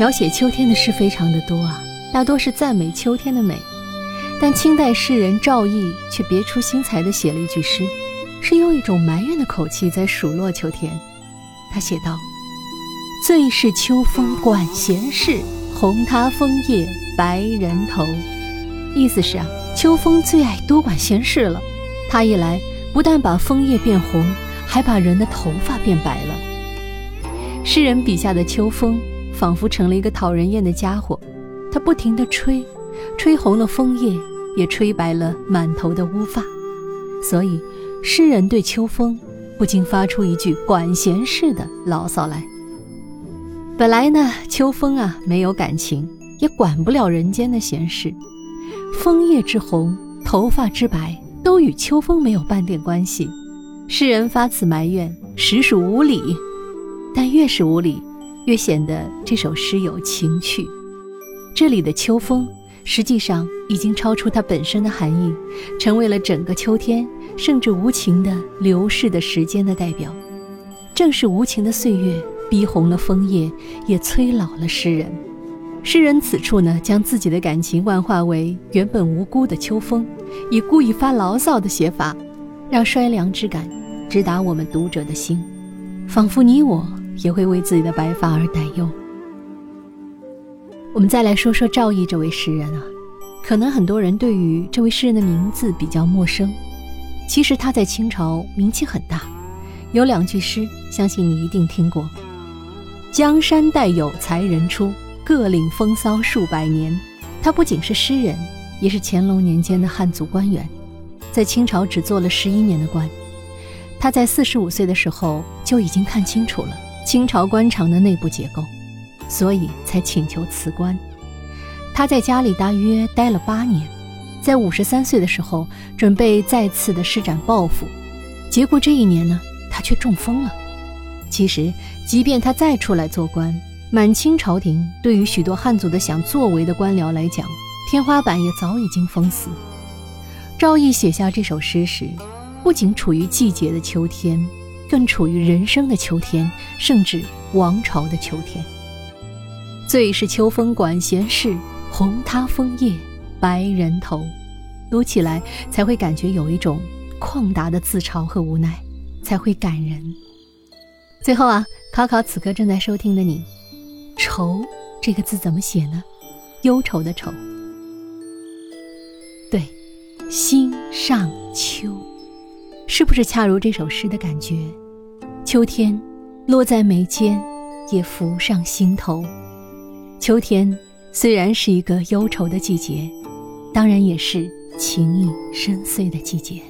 描写秋天的诗非常的多啊，大多是赞美秋天的美。但清代诗人赵翼却别出心裁地写了一句诗，是用一种埋怨的口气在数落秋天。他写道：“最是秋风管闲事，红他枫叶白人头。”意思是啊，秋风最爱多管闲事了。他一来，不但把枫叶变红，还把人的头发变白了。诗人笔下的秋风，仿佛成了一个讨人厌的家伙，他不停地吹，吹红了枫叶。也吹白了满头的乌发，所以诗人对秋风不禁发出一句管闲事的牢骚来。本来呢，秋风啊没有感情，也管不了人间的闲事。枫叶之红，头发之白，都与秋风没有半点关系。诗人发此埋怨，实属无理。但越是无理，越显得这首诗有情趣。这里的秋风。实际上已经超出它本身的含义，成为了整个秋天甚至无情的流逝的时间的代表。正是无情的岁月逼红了枫叶，也催老了诗人。诗人此处呢，将自己的感情幻化为原本无辜的秋风，以故意发牢骚的写法，让衰凉之感直达我们读者的心，仿佛你我也会为自己的白发而担忧。我们再来说说赵翼这位诗人啊，可能很多人对于这位诗人的名字比较陌生，其实他在清朝名气很大，有两句诗，相信你一定听过：“江山代有才人出，各领风骚数百年。”他不仅是诗人，也是乾隆年间的汉族官员，在清朝只做了十一年的官。他在四十五岁的时候就已经看清楚了清朝官场的内部结构。所以才请求辞官。他在家里大约待了八年，在五十三岁的时候，准备再次的施展抱负。结果这一年呢，他却中风了。其实，即便他再出来做官，满清朝廷对于许多汉族的想作为的官僚来讲，天花板也早已经封死。赵翼写下这首诗时，不仅处于季节的秋天，更处于人生的秋天，甚至王朝的秋天。最是秋风管闲事，红他枫叶白人头。读起来才会感觉有一种旷达的自嘲和无奈，才会感人。最后啊，考考此刻正在收听的你，愁这个字怎么写呢？忧愁的愁。对，心上秋，是不是恰如这首诗的感觉？秋天落在眉间，也浮上心头。秋天虽然是一个忧愁的季节，当然也是情意深邃的季节。